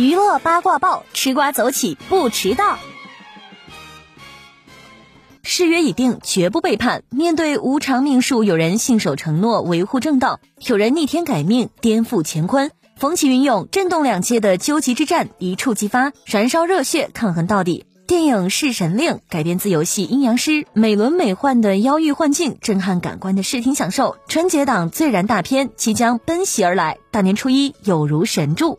娱乐八卦报，吃瓜走起不迟到。誓约已定，绝不背叛。面对无常命数，有人信守承诺，维护正道；有人逆天改命，颠覆乾坤。风起云涌，震动两界的究极之战一触即发，燃烧热血，抗衡到底。电影《弑神令》改编自游戏《阴阳师》，美轮美奂的妖域幻境，震撼感官的视听享受。春节档最燃大片即将奔袭而来，大年初一有如神助。